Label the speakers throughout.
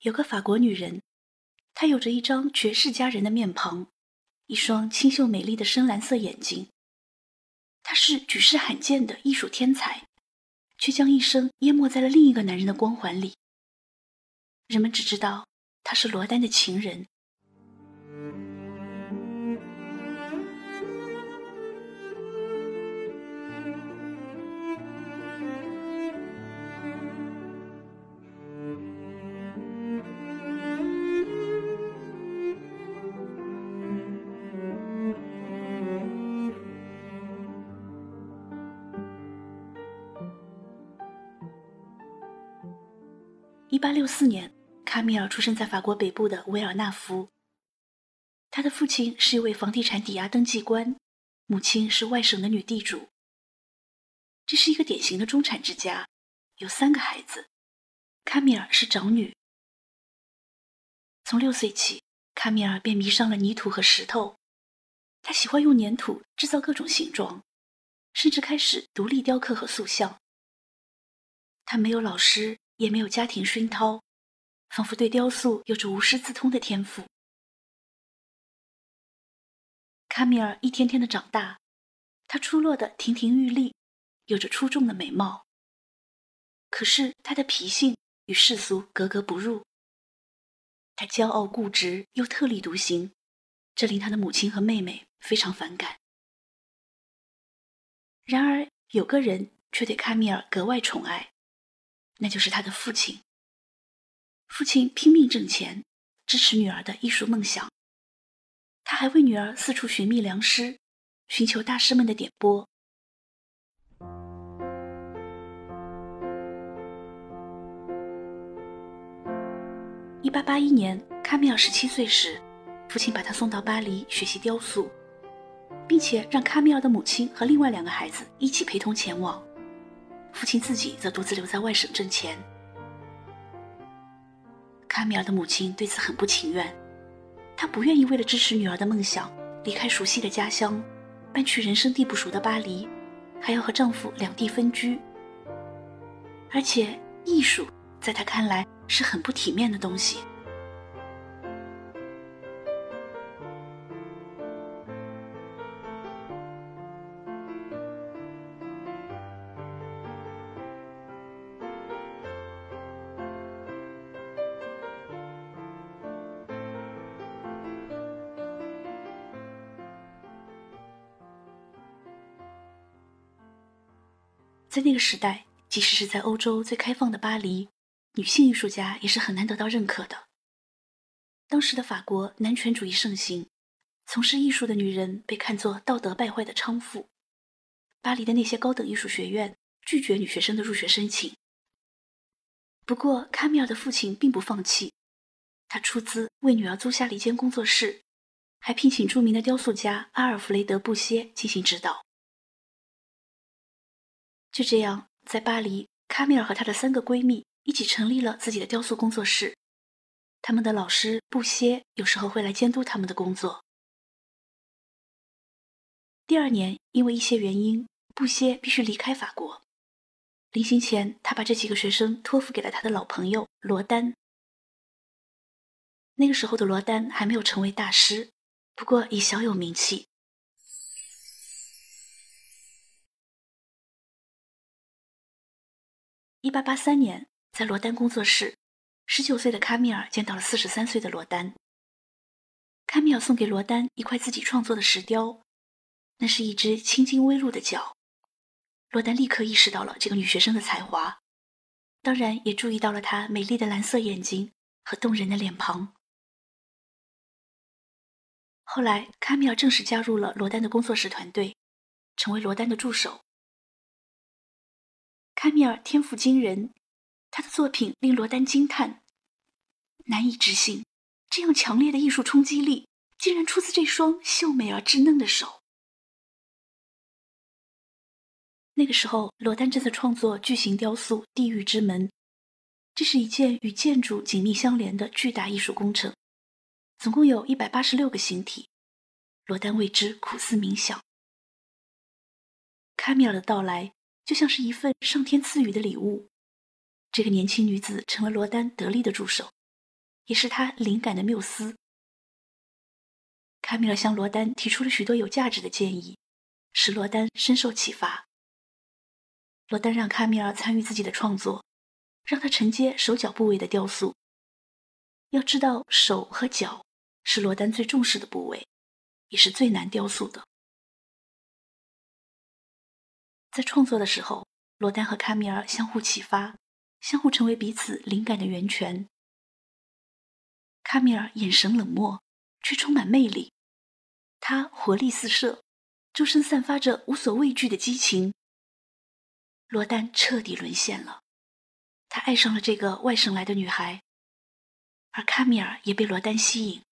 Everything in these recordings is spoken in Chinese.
Speaker 1: 有个法国女人，她有着一张绝世佳人的面庞，一双清秀美丽的深蓝色眼睛。她是举世罕见的艺术天才，却将一生淹没在了另一个男人的光环里。人们只知道她是罗丹的情人。一八六四年，卡米尔出生在法国北部的维尔纳夫。他的父亲是一位房地产抵押登记官，母亲是外省的女地主。这是一个典型的中产之家，有三个孩子，卡米尔是长女。从六岁起，卡米尔便迷上了泥土和石头，他喜欢用粘土制造各种形状，甚至开始独立雕刻和塑像。他没有老师。也没有家庭熏陶，仿佛对雕塑有着无师自通的天赋。卡米尔一天天的长大，他出落的亭亭玉立，有着出众的美貌。可是他的脾性与世俗格格不入，他骄傲固执又特立独行，这令他的母亲和妹妹非常反感。然而有个人却对卡米尔格外宠爱。那就是他的父亲。父亲拼命挣钱，支持女儿的艺术梦想。他还为女儿四处寻觅良师，寻求大师们的点拨。一八八一年，卡米尔十七岁时，父亲把他送到巴黎学习雕塑，并且让卡米尔的母亲和另外两个孩子一起陪同前往。父亲自己则独自留在外省挣钱。卡米尔的母亲对此很不情愿，她不愿意为了支持女儿的梦想离开熟悉的家乡，搬去人生地不熟的巴黎，还要和丈夫两地分居。而且，艺术在她看来是很不体面的东西。在那个时代，即使是在欧洲最开放的巴黎，女性艺术家也是很难得到认可的。当时的法国男权主义盛行，从事艺术的女人被看作道德败坏的娼妇。巴黎的那些高等艺术学院拒绝女学生的入学申请。不过，卡米尔的父亲并不放弃，他出资为女儿租下了一间工作室，还聘请著名的雕塑家阿尔弗雷德·布歇进行指导。就这样，在巴黎，卡米尔和她的三个闺蜜一起成立了自己的雕塑工作室。他们的老师布歇有时候会来监督他们的工作。第二年，因为一些原因，布歇必须离开法国。临行前，他把这几个学生托付给了他的老朋友罗丹。那个时候的罗丹还没有成为大师，不过已小有名气。一八八三年，在罗丹工作室，十九岁的卡米尔见到了四十三岁的罗丹。卡米尔送给罗丹一块自己创作的石雕，那是一只青筋微露的脚。罗丹立刻意识到了这个女学生的才华，当然也注意到了她美丽的蓝色眼睛和动人的脸庞。后来，卡米尔正式加入了罗丹的工作室团队，成为罗丹的助手。卡米尔天赋惊人，他的作品令罗丹惊叹，难以置信，这样强烈的艺术冲击力竟然出自这双秀美而稚嫩的手。那个时候，罗丹正在创作巨型雕塑《地狱之门》，这是一件与建筑紧密相连的巨大艺术工程，总共有一百八十六个形体。罗丹为之苦思冥想。卡米尔的到来。就像是一份上天赐予的礼物，这个年轻女子成了罗丹得力的助手，也是他灵感的缪斯。卡米尔向罗丹提出了许多有价值的建议，使罗丹深受启发。罗丹让卡米尔参与自己的创作，让他承接手脚部位的雕塑。要知道，手和脚是罗丹最重视的部位，也是最难雕塑的。在创作的时候，罗丹和卡米尔相互启发，相互成为彼此灵感的源泉。卡米尔眼神冷漠，却充满魅力。他活力四射，周身散发着无所畏惧的激情。罗丹彻底沦陷了，他爱上了这个外省来的女孩，而卡米尔也被罗丹吸引。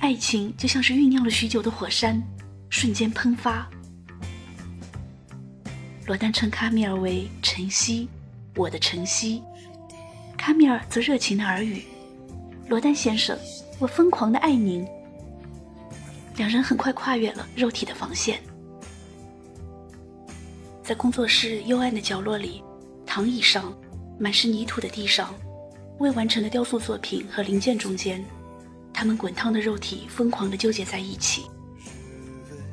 Speaker 1: 爱情就像是酝酿了许久的火山，瞬间喷发。罗丹称卡米尔为晨曦，我的晨曦。卡米尔则热情的耳语：“罗丹先生，我疯狂的爱您。”两人很快跨越了肉体的防线，在工作室幽暗的角落里，躺椅上，满是泥土的地上，未完成的雕塑作品和零件中间，他们滚烫的肉体疯狂地纠结在一起。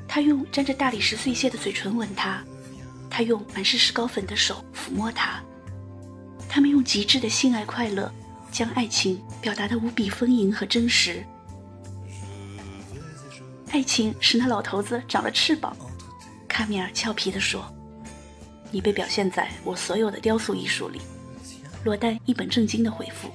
Speaker 1: 他用沾着大理石碎屑的嘴唇吻她，他用满是石膏粉的手抚摸她，他们用极致的性爱快乐，将爱情表达得无比丰盈和真实。爱情使那老头子长了翅膀，卡米尔俏皮地说：“你被表现在我所有的雕塑艺术里。”罗丹一本正经地回复。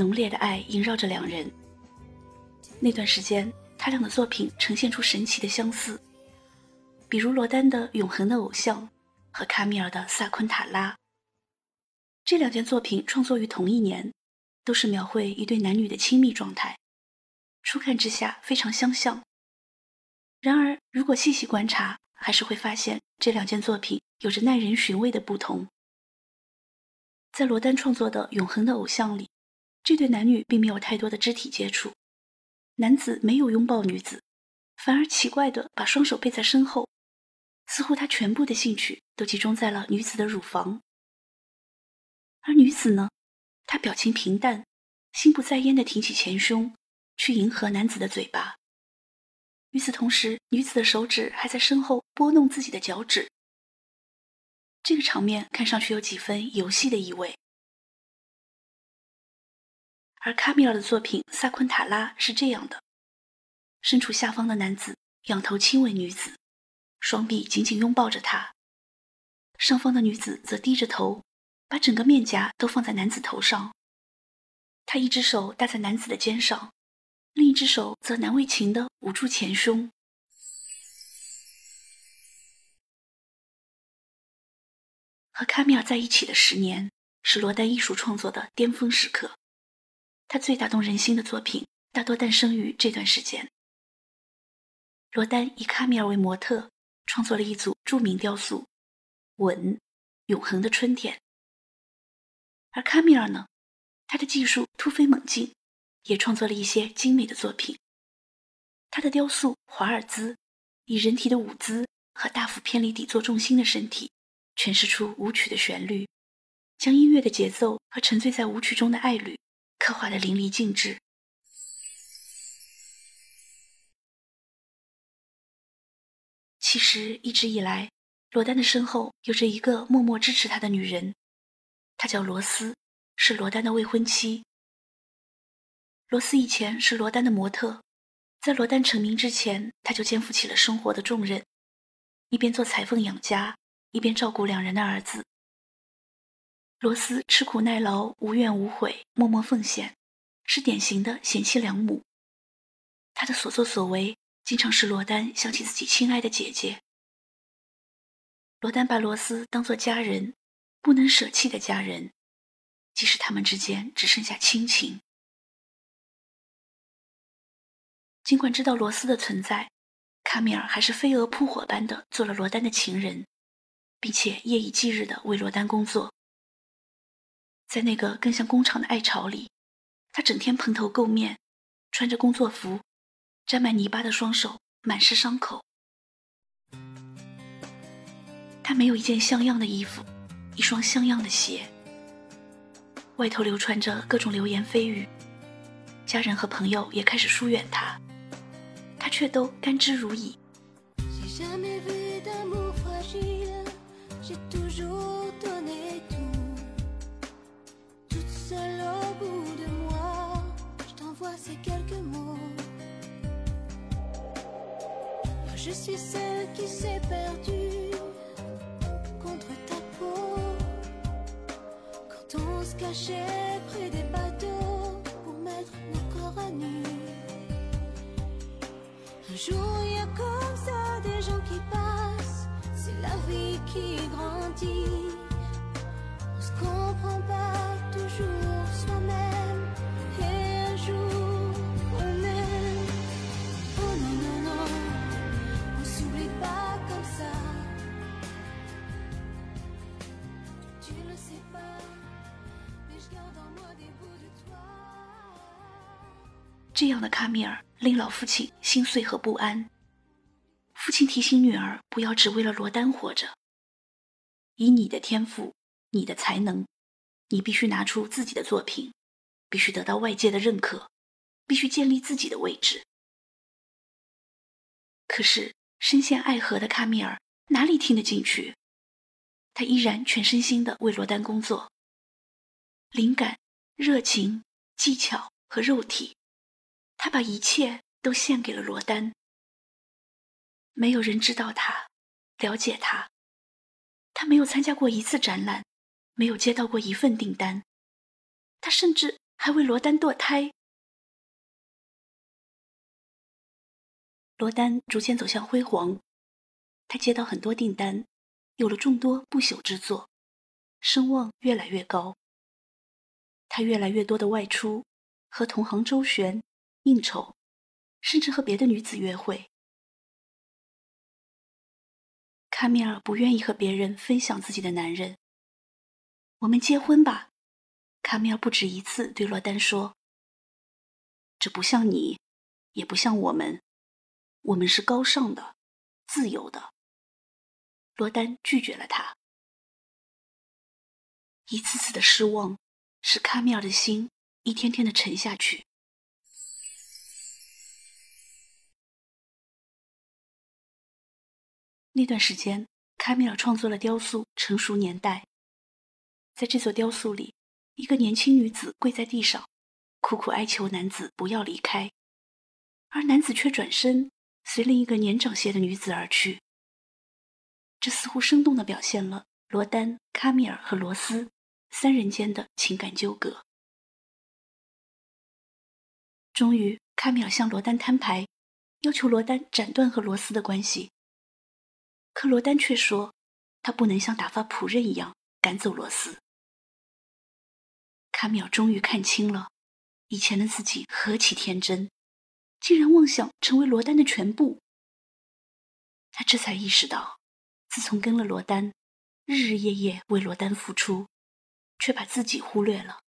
Speaker 1: 浓烈的爱萦绕着两人。那段时间，他俩的作品呈现出神奇的相似，比如罗丹的《永恒的偶像》和卡米尔的《萨昆塔拉》。这两件作品创作于同一年，都是描绘一对男女的亲密状态，初看之下非常相像。然而，如果细细观察，还是会发现这两件作品有着耐人寻味的不同。在罗丹创作的《永恒的偶像》里。这对男女并没有太多的肢体接触，男子没有拥抱女子，反而奇怪的把双手背在身后，似乎他全部的兴趣都集中在了女子的乳房。而女子呢，她表情平淡，心不在焉的挺起前胸，去迎合男子的嘴巴。与此同时，女子的手指还在身后拨弄自己的脚趾。这个场面看上去有几分游戏的意味。而卡米尔的作品《萨昆塔拉》是这样的：身处下方的男子仰头亲吻女子，双臂紧紧拥抱着她；上方的女子则低着头，把整个面颊都放在男子头上。她一只手搭在男子的肩上，另一只手则难为情地捂住前胸。和卡米尔在一起的十年，是罗丹艺术创作的巅峰时刻。他最打动人心的作品大多诞生于这段时间。罗丹以卡米尔为模特，创作了一组著名雕塑《吻：永恒的春天》。而卡米尔呢，他的技术突飞猛进，也创作了一些精美的作品。他的雕塑《华尔兹》，以人体的舞姿和大幅偏离底座重心的身体，诠释出舞曲的旋律，将音乐的节奏和沉醉在舞曲中的爱侣。刻画的淋漓尽致。其实一直以来，罗丹的身后有着一个默默支持他的女人，她叫罗斯，是罗丹的未婚妻。罗斯以前是罗丹的模特，在罗丹成名之前，他就肩负起了生活的重任，一边做裁缝养家，一边照顾两人的儿子。罗斯吃苦耐劳，无怨无悔，默默奉献，是典型的贤妻良母。她的所作所为，经常使罗丹想起自己亲爱的姐姐。罗丹把罗斯当作家人，不能舍弃的家人，即使他们之间只剩下亲情。尽管知道罗斯的存在，卡米尔还是飞蛾扑火般的做了罗丹的情人，并且夜以继日的为罗丹工作。在那个更像工厂的爱巢里，他整天蓬头垢面，穿着工作服，沾满泥巴的双手满是伤口。他没有一件像样的衣服，一双像样的鞋，外头流传着各种流言蜚语，家人和朋友也开始疏远他，他却都甘之如饴。
Speaker 2: quelques mots. Moi, je suis celle qui s'est perdue contre ta peau. Quand on se cachait près des bateaux pour mettre nos corps à nu. Un jour, il y a comme ça des gens qui passent, c'est la vie qui grandit.
Speaker 1: 这样的卡米尔令老父亲心碎和不安。父亲提醒女儿不要只为了罗丹活着。以你的天赋，你的才能，你必须拿出自己的作品，必须得到外界的认可，必须建立自己的位置。可是深陷爱河的卡米尔哪里听得进去？他依然全身心的为罗丹工作，灵感、热情、技巧和肉体。他把一切都献给了罗丹。没有人知道他，了解他。他没有参加过一次展览，没有接到过一份订单。他甚至还为罗丹堕胎。罗丹逐渐走向辉煌，他接到很多订单，有了众多不朽之作，声望越来越高。他越来越多的外出，和同行周旋。应酬，甚至和别的女子约会。卡米尔不愿意和别人分享自己的男人。我们结婚吧，卡米尔不止一次对罗丹说。这不像你，也不像我们，我们是高尚的、自由的。罗丹拒绝了他。一次次的失望，使卡米尔的心一天天的沉下去。那段时间，卡米尔创作了雕塑《成熟年代》。在这座雕塑里，一个年轻女子跪在地上，苦苦哀求男子不要离开，而男子却转身，随另一个年长些的女子而去。这似乎生动地表现了罗丹、卡米尔和罗斯三人间的情感纠葛。终于，卡米尔向罗丹摊牌，要求罗丹斩断和罗斯的关系。可罗丹却说，他不能像打发仆人一样赶走罗斯。卡米尔终于看清了，以前的自己何其天真，竟然妄想成为罗丹的全部。他这才意识到，自从跟了罗丹，日日夜夜为罗丹付出，却把自己忽略了。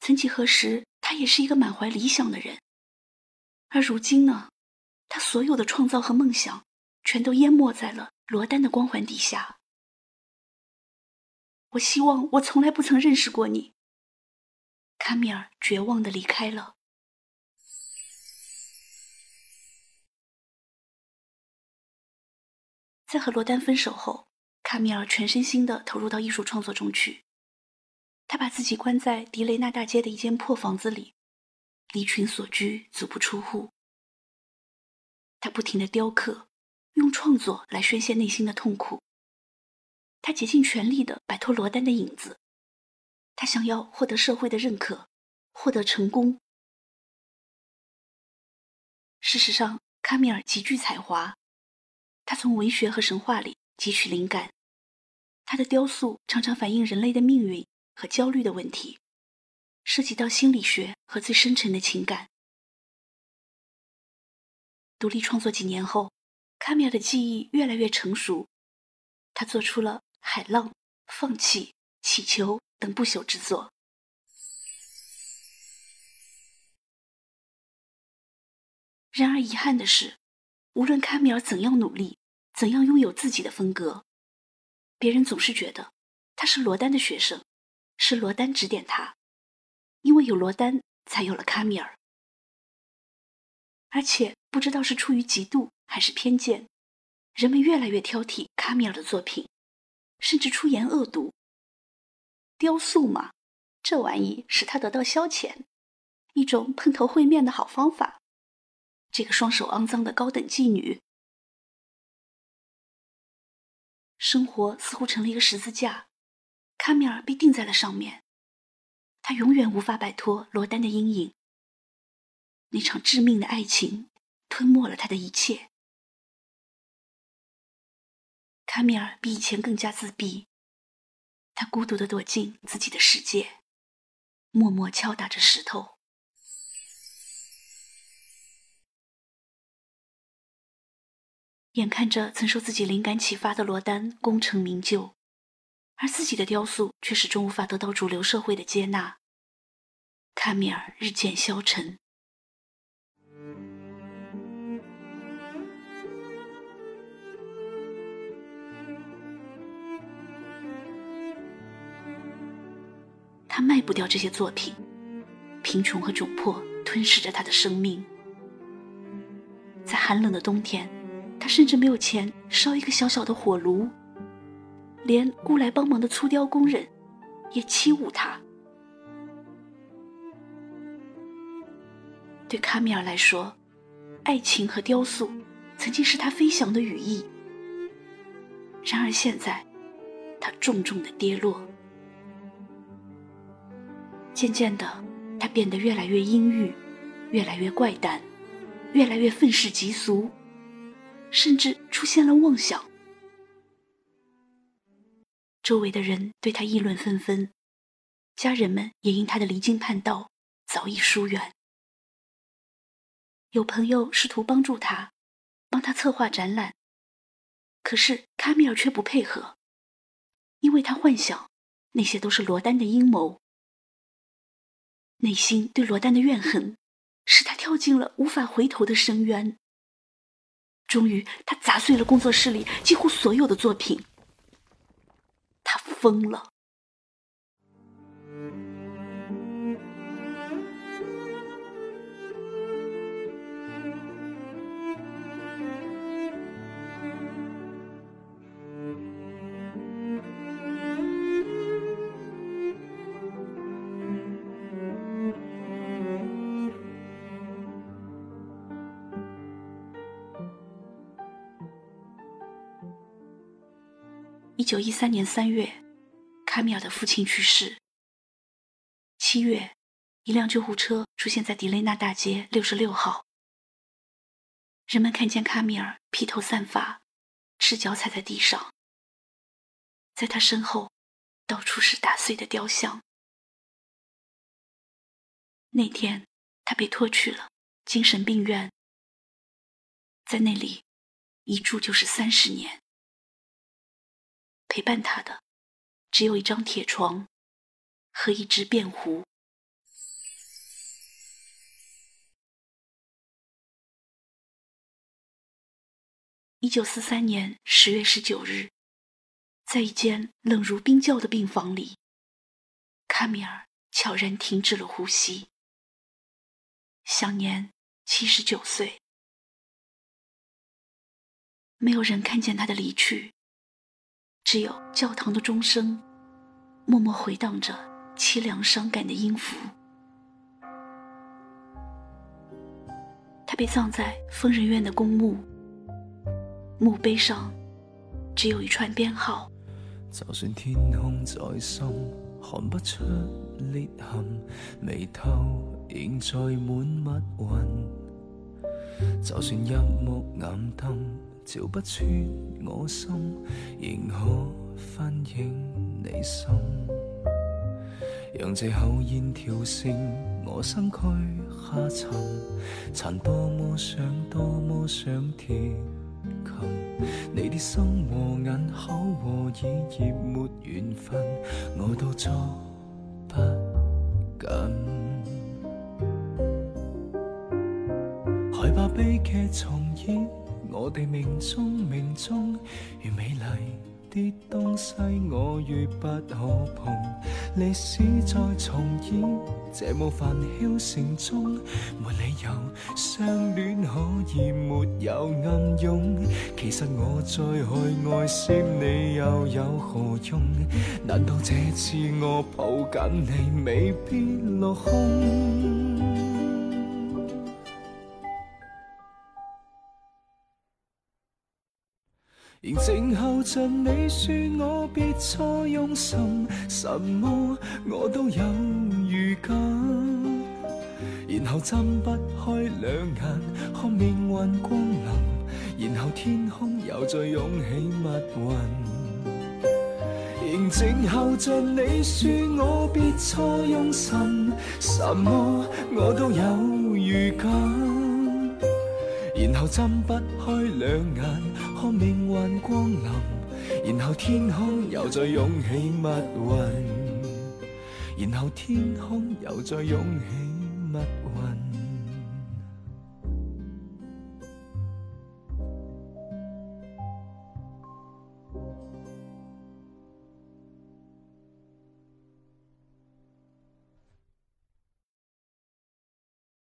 Speaker 1: 曾几何时，他也是一个满怀理想的人，而如今呢，他所有的创造和梦想。全都淹没在了罗丹的光环底下。我希望我从来不曾认识过你。卡米尔绝望的离开了。在和罗丹分手后，卡米尔全身心的投入到艺术创作中去。他把自己关在迪雷纳大街的一间破房子里，离群所居，足不出户。他不停的雕刻。用创作来宣泄内心的痛苦。他竭尽全力的摆脱罗丹的影子，他想要获得社会的认可，获得成功。事实上，卡米尔极具才华，他从文学和神话里汲取灵感，他的雕塑常常反映人类的命运和焦虑的问题，涉及到心理学和最深沉的情感。独立创作几年后。卡米尔的记忆越来越成熟，他做出了《海浪》《放弃》《祈求》等不朽之作。然而遗憾的是，无论卡米尔怎样努力，怎样拥有自己的风格，别人总是觉得他是罗丹的学生，是罗丹指点他，因为有罗丹，才有了卡米尔。而且不知道是出于嫉妒还是偏见，人们越来越挑剔卡米尔的作品，甚至出言恶毒。雕塑嘛，这玩意使他得到消遣，一种碰头会面的好方法。这个双手肮脏的高等妓女，生活似乎成了一个十字架，卡米尔被钉在了上面，他永远无法摆脱罗丹的阴影。那场致命的爱情吞没了他的一切。卡米尔比以前更加自闭，他孤独的躲进自己的世界，默默敲打着石头。眼看着曾受自己灵感启发的罗丹功成名就，而自己的雕塑却始终无法得到主流社会的接纳，卡米尔日渐消沉。他卖不掉这些作品，贫穷和窘迫吞噬着他的生命，在寒冷的冬天。他甚至没有钱烧一个小小的火炉，连雇来帮忙的粗雕工人也欺侮他。对卡米尔来说，爱情和雕塑曾经是他飞翔的羽翼，然而现在，他重重的跌落。渐渐的，他变得越来越阴郁，越来越怪诞，越来越愤世嫉俗。甚至出现了妄想，周围的人对他议论纷纷，家人们也因他的离经叛道早已疏远。有朋友试图帮助他，帮他策划展览，可是卡米尔却不配合，因为他幻想那些都是罗丹的阴谋。内心对罗丹的怨恨，使他跳进了无法回头的深渊。终于，他砸碎了工作室里几乎所有的作品。他疯了。九一三年三月，卡米尔的父亲去世。七月，一辆救护车出现在迪雷纳大街六十六号。人们看见卡米尔披头散发，赤脚踩在地上，在他身后，到处是打碎的雕像。那天，他被拖去了精神病院，在那里，一住就是三十年。陪伴他的，只有一张铁床和一只便壶。一九四三年十月十九日，在一间冷如冰窖的病房里，卡米尔悄然停止了呼吸，享年七十九岁。没有人看见他的离去。只有教堂的钟声，默默回荡着凄凉伤感的音符。他被葬在疯人院的公墓，墓碑上只有一串编号。
Speaker 3: 就算天空再深，看不出裂痕，眉头仍在满密云。就算一目暗灯。照不穿我心，仍可反映你心。让这口烟跳升我身躯下沉，曾多么想，多么想贴近。你的心和眼口和耳葉沒緣分，我都捉不緊。害怕悲劇重演，我哋命中命中越美丽。啲東西我越不可碰，歷史再重演，這霧繁囂城中，沒理由相戀可以沒有暗涌。其實我再去愛惜你又有何用？難道這次我抱緊你未必落空？仍静候着你說我別再用心，什麼我都有預感。然後睜不開兩眼，看命運光臨，然後天空又再湧起密雲。仍静候着你說我別再用心，什麼我都有預感。然後睜不開兩眼，看命运光临，然后天空又再涌起密云，然后天空又再涌起密云。